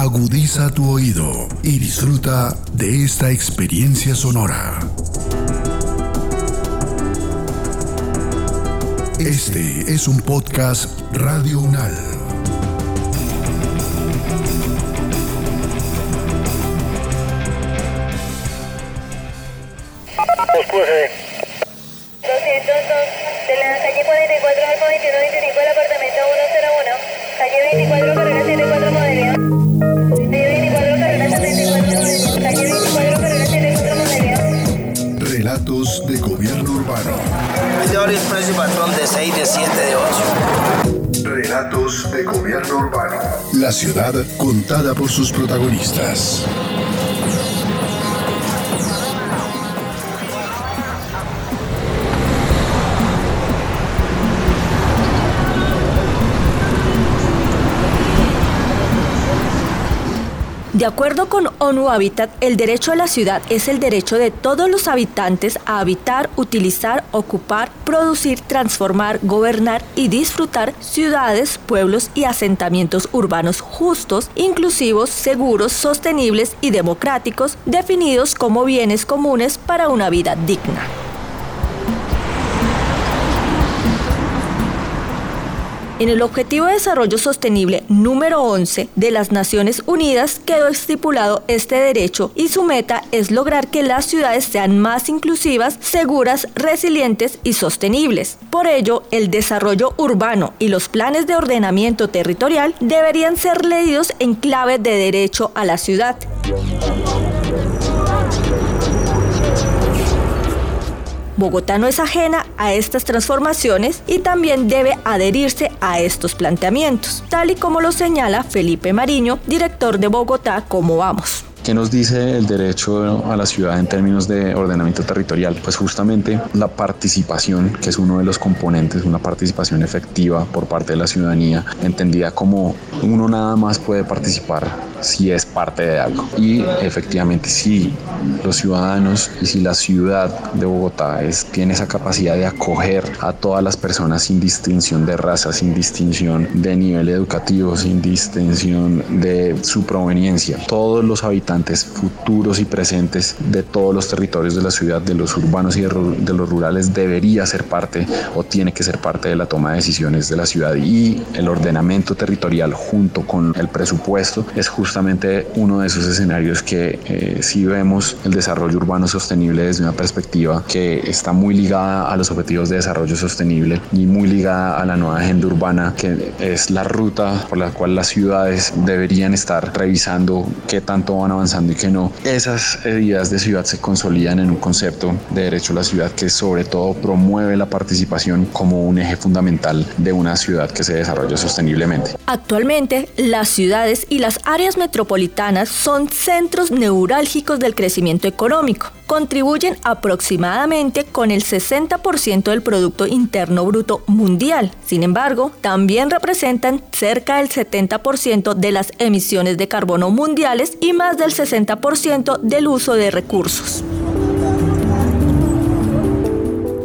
Agudiza tu oído y disfruta de esta experiencia sonora. Este es un podcast Radio Unal. Pues, 202 de la calle 44 Alfa 2125 del apartamento 101. Y patrón de 6, de 7, de 8. Relatos de gobierno urbano. La ciudad contada por sus protagonistas. De acuerdo con ONU Habitat, el derecho a la ciudad es el derecho de todos los habitantes a habitar, utilizar, ocupar, producir, transformar, gobernar y disfrutar ciudades, pueblos y asentamientos urbanos justos, inclusivos, seguros, sostenibles y democráticos, definidos como bienes comunes para una vida digna. En el Objetivo de Desarrollo Sostenible número 11 de las Naciones Unidas quedó estipulado este derecho y su meta es lograr que las ciudades sean más inclusivas, seguras, resilientes y sostenibles. Por ello, el desarrollo urbano y los planes de ordenamiento territorial deberían ser leídos en clave de derecho a la ciudad. Bogotá no es ajena a estas transformaciones y también debe adherirse a estos planteamientos, tal y como lo señala Felipe Mariño, director de Bogotá, ¿Cómo vamos? ¿Qué nos dice el derecho a la ciudad en términos de ordenamiento territorial? Pues justamente la participación, que es uno de los componentes, una participación efectiva por parte de la ciudadanía, entendida como uno nada más puede participar si es parte de algo. Y efectivamente si los ciudadanos y si la ciudad de Bogotá es, tiene esa capacidad de acoger a todas las personas sin distinción de raza, sin distinción de nivel educativo, sin distinción de su proveniencia, todos los habitantes futuros y presentes de todos los territorios de la ciudad, de los urbanos y de, los rurales, debería ser parte o tiene que ser parte de la toma de decisiones de la ciudad y el ordenamiento territorial junto con el presupuesto es justamente uno de esos escenarios que eh, vemos el desarrollo urbano sostenible desde una perspectiva que está muy ligada a los objetivos de desarrollo sostenible y muy ligada a la nueva agenda urbana que es la ruta por la cual las ciudades deberían estar revisando qué tanto van avanzando y que no, esas ideas de ciudad se consolidan en un concepto de derecho a la ciudad que sobre todo promueve la participación como un eje fundamental de una ciudad que se desarrolla sosteniblemente. Actualmente, las ciudades y las áreas metropolitanas son centros neurálgicos del crecimiento económico contribuyen aproximadamente con el 60% del Producto Interno Bruto Mundial. Sin embargo, también representan cerca del 70% de las emisiones de carbono mundiales y más del 60% del uso de recursos.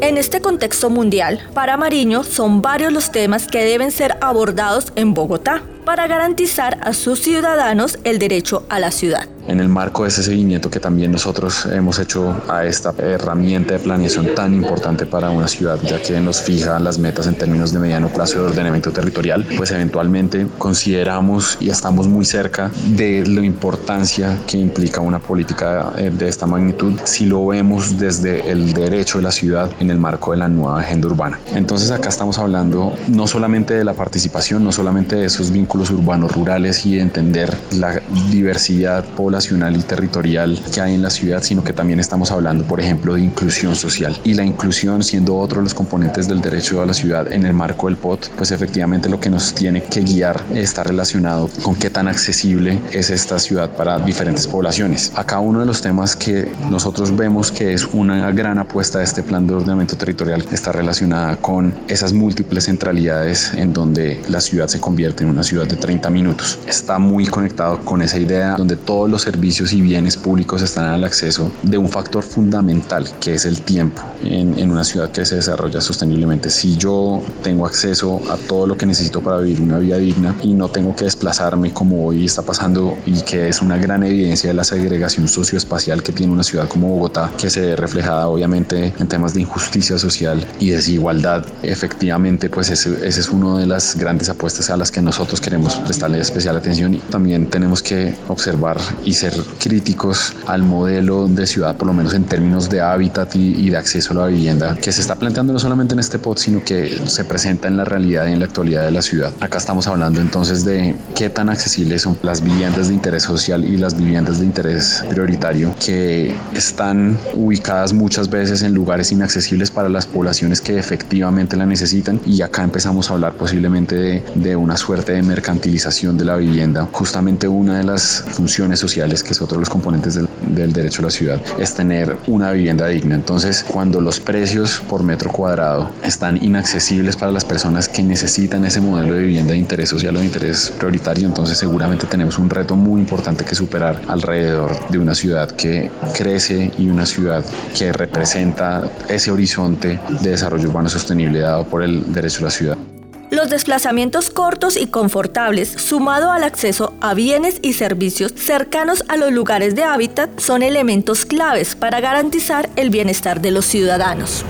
En este contexto mundial, para Mariño son varios los temas que deben ser abordados en Bogotá para garantizar a sus ciudadanos el derecho a la ciudad en el marco de ese seguimiento que también nosotros hemos hecho a esta herramienta de planeación tan importante para una ciudad, ya que nos fija las metas en términos de mediano plazo de ordenamiento territorial, pues eventualmente consideramos y estamos muy cerca de la importancia que implica una política eh, de esta magnitud si lo vemos desde el derecho de la ciudad en el marco de la nueva agenda urbana. Entonces acá estamos hablando no solamente de la participación, no solamente de esos vínculos urbanos rurales y de entender la diversidad poblacional y territorial que hay en la ciudad, sino que también estamos hablando, por ejemplo, de inclusión social. Y la inclusión, siendo otro de los componentes del derecho a la ciudad en el marco del POT, pues efectivamente lo que nos tiene que guiar está relacionado con qué tan accesible es esta ciudad para diferentes poblaciones. Acá uno de los temas que nosotros vemos que es una gran apuesta de este plan de ordenamiento territorial está relacionada con esas múltiples centralidades en donde la ciudad se convierte en una ciudad de 30 minutos. Está muy conectado con esa idea donde todos los servicios y bienes públicos están al acceso de un factor fundamental que es el tiempo en, en una ciudad que se desarrolla sosteniblemente. Si yo tengo acceso a todo lo que necesito para vivir una vida digna y no tengo que desplazarme como hoy está pasando y que es una gran evidencia de la segregación socioespacial que tiene una ciudad como Bogotá, que se ve reflejada obviamente en temas de injusticia social y desigualdad. Efectivamente, pues ese, ese es uno de las grandes apuestas a las que nosotros queremos prestarle especial atención y también tenemos que observar y ser críticos al modelo de ciudad, por lo menos en términos de hábitat y, y de acceso a la vivienda, que se está planteando no solamente en este pod, sino que se presenta en la realidad y en la actualidad de la ciudad. Acá estamos hablando entonces de qué tan accesibles son las viviendas de interés social y las viviendas de interés prioritario que están ubicadas muchas veces en lugares inaccesibles para las poblaciones que efectivamente la necesitan y acá empezamos a hablar posiblemente de, de una suerte de mercantilización de la vivienda. Justamente una de las funciones sociales, que es otro de los componentes del, del derecho a la ciudad, es tener una vivienda digna. Entonces, cuando los precios por metro cuadrado están inaccesibles para las personas que necesitan ese modelo de vivienda de interés social o de interés prioritario, entonces seguramente tenemos un reto muy importante que superar alrededor de una ciudad que crece y una ciudad que representa ese horizonte de desarrollo urbano sostenible dado por el derecho a la ciudad. Los desplazamientos cortos y confortables, sumado al acceso a bienes y servicios cercanos a los lugares de hábitat, son elementos claves para garantizar el bienestar de los ciudadanos.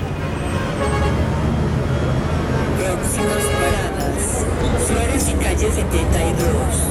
Paradas. Flores y calle 72.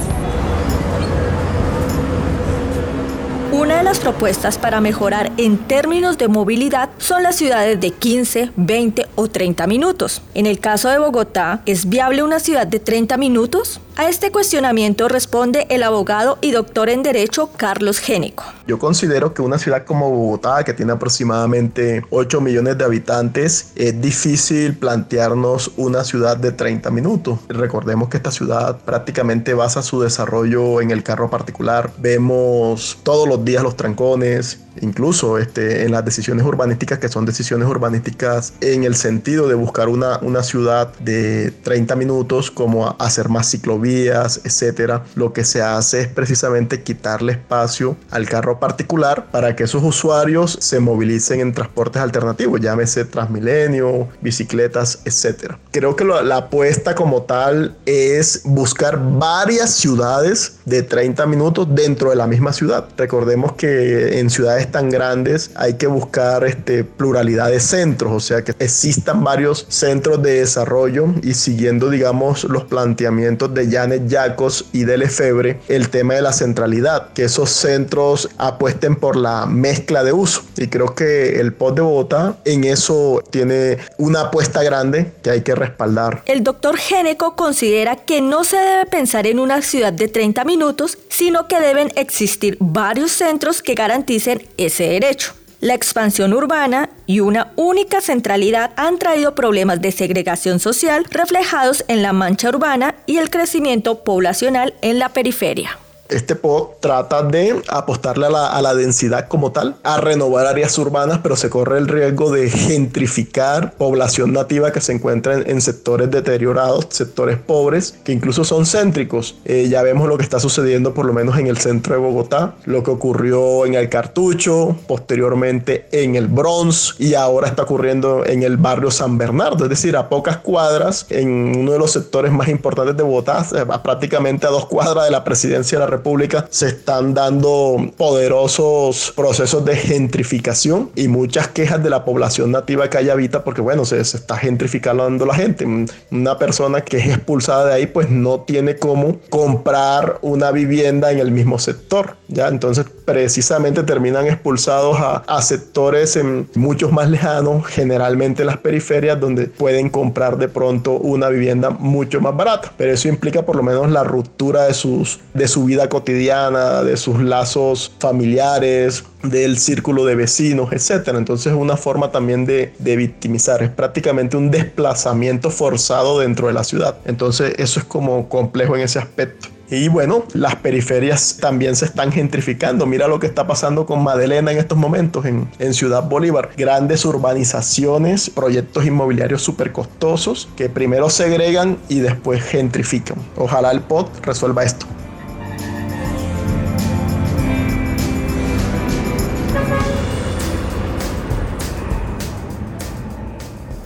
Las propuestas para mejorar en términos de movilidad son las ciudades de 15, 20 o 30 minutos. En el caso de Bogotá, ¿es viable una ciudad de 30 minutos? A este cuestionamiento responde el abogado y doctor en Derecho Carlos Génico. Yo considero que una ciudad como Bogotá, que tiene aproximadamente 8 millones de habitantes, es difícil plantearnos una ciudad de 30 minutos. Recordemos que esta ciudad prácticamente basa su desarrollo en el carro particular. Vemos todos los días los trancones, incluso este, en las decisiones urbanísticas, que son decisiones urbanísticas en el sentido de buscar una, una ciudad de 30 minutos, como hacer más ciclovías, etcétera. Lo que se hace es precisamente quitarle espacio al carro particular para que esos usuarios se movilicen en transportes alternativos, llámese Transmilenio, bicicletas, etcétera. Creo que lo, la apuesta como tal es buscar varias ciudades de 30 minutos dentro de la misma ciudad. Recordemos que en ciudades tan grandes hay que buscar este, pluralidad de centros, o sea que existan varios centros de desarrollo y siguiendo, digamos, los planteamientos de Janet Jacos y de Lefebvre, el tema de la centralidad, que esos centros apuesten por la mezcla de uso. Y creo que el POT de Bogotá en eso tiene una apuesta grande que hay que respaldar. El doctor Géneco considera que no se debe pensar en una ciudad de 30 minutos, sino que deben existir varios centros que garanticen ese derecho. La expansión urbana y una única centralidad han traído problemas de segregación social reflejados en la mancha urbana y el crecimiento poblacional en la periferia. Este POD trata de apostarle a la, a la, densidad como tal, a renovar áreas urbanas, pero se corre el riesgo de gentrificar población nativa que se encuentra en, en sectores deteriorados, sectores pobres, que incluso son céntricos. Eh, ya vemos lo que está sucediendo por lo menos en el centro de Bogotá, lo que ocurrió en el Cartucho, posteriormente en el Bronx y ahora está ocurriendo en el barrio San Bernardo, es decir, a pocas cuadras, en uno de los sectores más importantes de Bogotá, prácticamente a dos cuadras de la presidencia de la República se están dando poderosos procesos de gentrificación y muchas quejas de la población nativa que allá habita porque bueno, se, está gentrificando la gente. Una persona que es expulsada de ahí pues no tiene cómo comprar una vivienda en el mismo sector, ¿ya? Entonces precisamente terminan expulsados a, a sectores en muchos más lejanos, generalmente en las periferias donde pueden comprar de pronto una vivienda mucho más barata, pero eso implica por lo menos la ruptura de sus de su vida cotidiana, de sus lazos familiares, del círculo de vecinos, etcétera. Entonces es una forma también de, de, victimizar, es prácticamente un desplazamiento forzado dentro de la ciudad. Entonces eso es como complejo en ese aspecto. Y bueno, las periferias también se están gentrificando. Mira lo que está pasando con Madelena en estos momentos en, en Ciudad Bolívar. Grandes urbanizaciones, proyectos inmobiliarios súper costosos que primero segregan y después gentrifican. Ojalá el POT resuelva esto.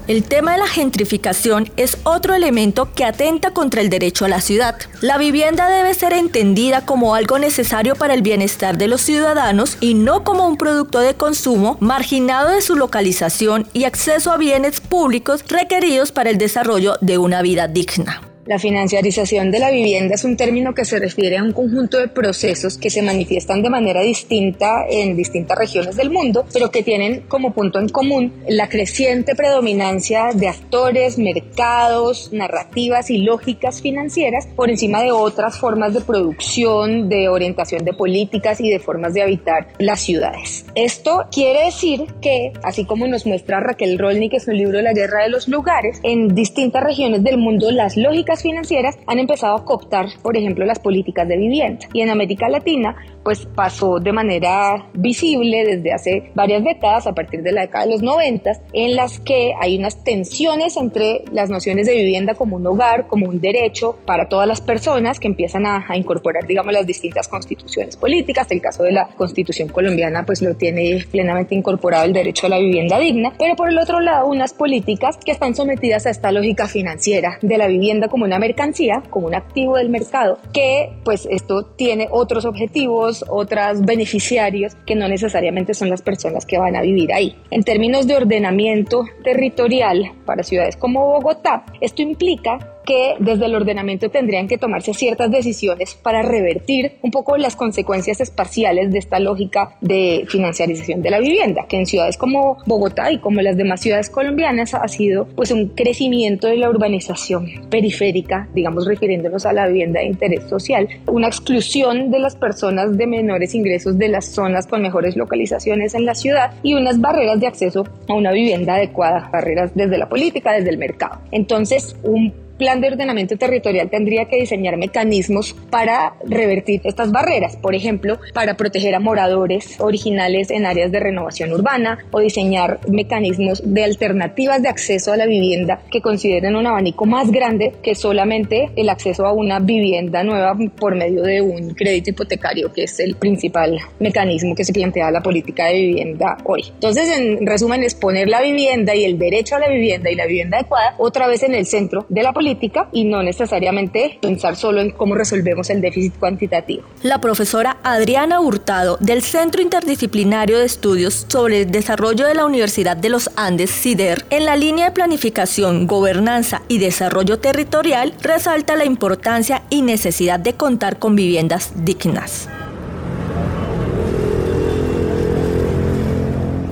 El tema de la gentrificación es otro elemento que atenta contra el derecho a la ciudad. La vivienda debe ser entendida como algo necesario para el bienestar de los ciudadanos y no como un producto de consumo marginado de su localización y acceso a bienes públicos requeridos para el desarrollo de una vida digna. La financiarización de la vivienda es un término que se refiere a un conjunto de procesos que se manifiestan de manera distinta en distintas regiones del mundo, pero que tienen como punto en común la creciente predominancia de actores, mercados, narrativas y lógicas financieras por encima de otras formas de producción, de orientación de políticas y de formas de habitar las ciudades. Esto quiere decir que, así como nos muestra Raquel Rolnik en su libro La guerra de los lugares, en distintas regiones del mundo las lógicas financieras han empezado a cooptar, por ejemplo, las políticas de vivienda. Y en América Latina, pues pasó de manera visible desde hace varias décadas, a partir de la década de los 90, en las que hay unas tensiones entre las nociones de vivienda como un hogar, como un derecho para todas las personas que empiezan a, a incorporar, digamos, las distintas constituciones políticas. El caso de la constitución colombiana, pues lo tiene plenamente incorporado el derecho a la vivienda digna, pero por el otro lado, unas políticas que están sometidas a esta lógica financiera de la vivienda como una mercancía, como un activo del mercado, que pues esto tiene otros objetivos, otros beneficiarios que no necesariamente son las personas que van a vivir ahí. En términos de ordenamiento territorial para ciudades como Bogotá, esto implica que desde el ordenamiento tendrían que tomarse ciertas decisiones para revertir un poco las consecuencias espaciales de esta lógica de financiarización de la vivienda, que en ciudades como Bogotá y como las demás ciudades colombianas ha sido pues un crecimiento de la urbanización periférica, digamos refiriéndonos a la vivienda de interés social, una exclusión de las personas de menores ingresos de las zonas con mejores localizaciones en la ciudad y unas barreras de acceso a una vivienda adecuada, barreras desde la política, desde el mercado. Entonces, un plan de ordenamiento territorial tendría que diseñar mecanismos para revertir estas barreras, por ejemplo, para proteger a moradores originales en áreas de renovación urbana o diseñar mecanismos de alternativas de acceso a la vivienda que consideren un abanico más grande que solamente el acceso a una vivienda nueva por medio de un crédito hipotecario, que es el principal mecanismo que se plantea la política de vivienda hoy. Entonces, en resumen, es poner la vivienda y el derecho a la vivienda y la vivienda adecuada otra vez en el centro de la política y no necesariamente pensar solo en cómo resolvemos el déficit cuantitativo. La profesora Adriana Hurtado del Centro Interdisciplinario de Estudios sobre el Desarrollo de la Universidad de los Andes, CIDER, en la línea de planificación, gobernanza y desarrollo territorial, resalta la importancia y necesidad de contar con viviendas dignas.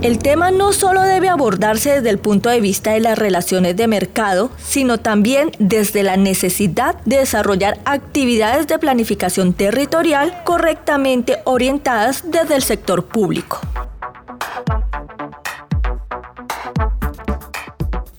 El tema no solo debe abordarse desde el punto de vista de las relaciones de mercado, sino también desde la necesidad de desarrollar actividades de planificación territorial correctamente orientadas desde el sector público.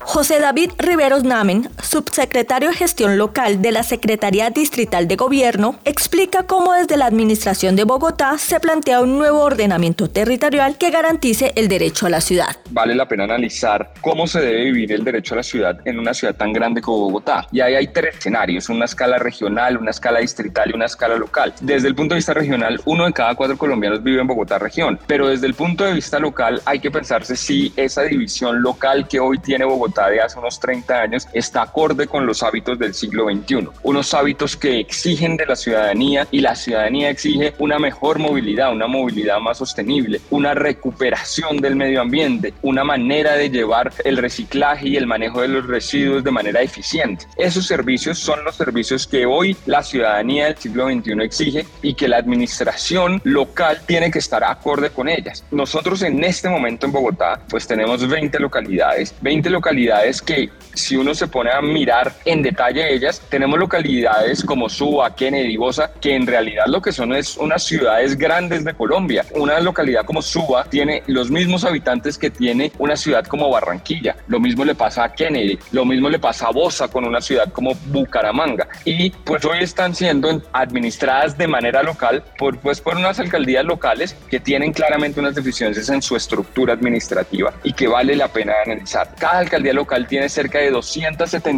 José David Riveros Namen, subsecretario de Gestión Local de la Secretaría Distrital de Gobierno, explica cómo desde la Administración de Bogotá se plantea un nuevo ordenamiento territorial que garantice el derecho a la ciudad. Vale la pena analizar cómo se debe vivir el derecho a la ciudad en una ciudad tan grande como Bogotá. Y ahí hay tres escenarios, una escala regional, una escala distrital y una escala local. Desde el punto de vista regional, uno de cada cuatro colombianos vive en Bogotá región, pero desde el punto de vista local hay que pensarse si esa división local que hoy tiene Bogotá de hace unos 30 años está acorde con los hábitos del siglo XXI. Unos hábitos que exigen de la ciudadanía y la ciudadanía exige una mejor movilidad, una movilidad más sostenible, una recuperación del medio ambiente, una manera de llevar el reciclaje y el manejo de los residuos de manera eficiente. Esos servicios son los servicios que hoy la ciudadanía del siglo XXI exige y que la administración local tiene que estar acorde con ellas. Nosotros en este momento en Bogotá pues tenemos 20 localidades, 20 localidades que si uno se pone a mirar en detalle ellas, tenemos localidades como Suba, Kennedy, Bosa, que en realidad lo que son es unas ciudades grandes de Colombia. Una localidad como Suba tiene los mismos habitantes que tiene una ciudad como Barranquilla. Lo mismo le pasa a Kennedy, lo mismo le pasa a Bosa con una ciudad como Bucaramanga. Y pues hoy están siendo administradas de manera local por, pues, por unas alcaldías locales que tienen claramente unas deficiencias en su estructura administrativa y que vale la pena analizar. Cada alcaldía local tiene cerca de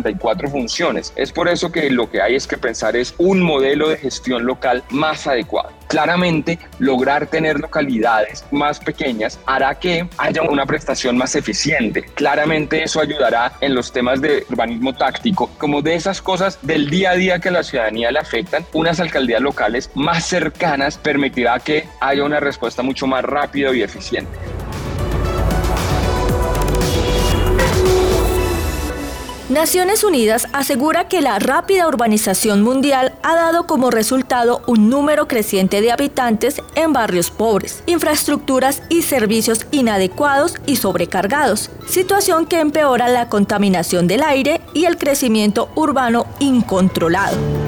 274 funciones. Es por eso que lo que hay es que pensar es un modelo de gestión local más adecuado. Claramente, lograr tener localidades más pequeñas hará que haya una prestación más eficiente. Claramente eso ayudará en los temas de urbanismo táctico, como de esas cosas del día a día que a la ciudadanía le afectan, unas alcaldías locales más cercanas permitirá que haya una respuesta mucho más rápida y eficiente. Naciones Unidas asegura que la rápida urbanización mundial ha dado como resultado un número creciente de habitantes en barrios pobres, infraestructuras y servicios inadecuados y sobrecargados, situación que empeora la contaminación del aire y el crecimiento urbano incontrolado.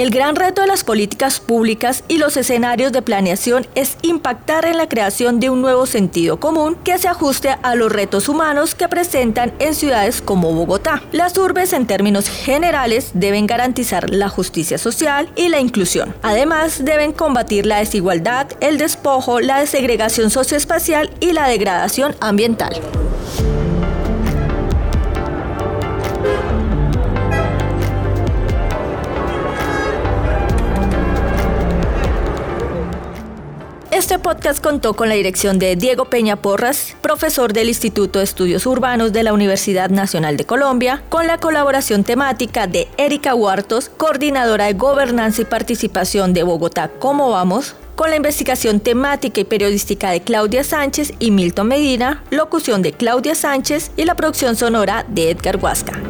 El gran reto de las políticas públicas y los escenarios de planeación es impactar en la creación de un nuevo sentido común que se ajuste a los retos humanos que presentan en ciudades como Bogotá. Las urbes en términos generales deben garantizar la justicia social y la inclusión. Además, deben combatir la desigualdad, el despojo, la desegregación socioespacial y la degradación ambiental. Este podcast contó con la dirección de Diego Peña Porras, profesor del Instituto de Estudios Urbanos de la Universidad Nacional de Colombia, con la colaboración temática de Erika Huartos, coordinadora de Gobernanza y Participación de Bogotá ¿Cómo vamos? con la investigación temática y periodística de Claudia Sánchez y Milton Medina, locución de Claudia Sánchez y la producción sonora de Edgar Huasca.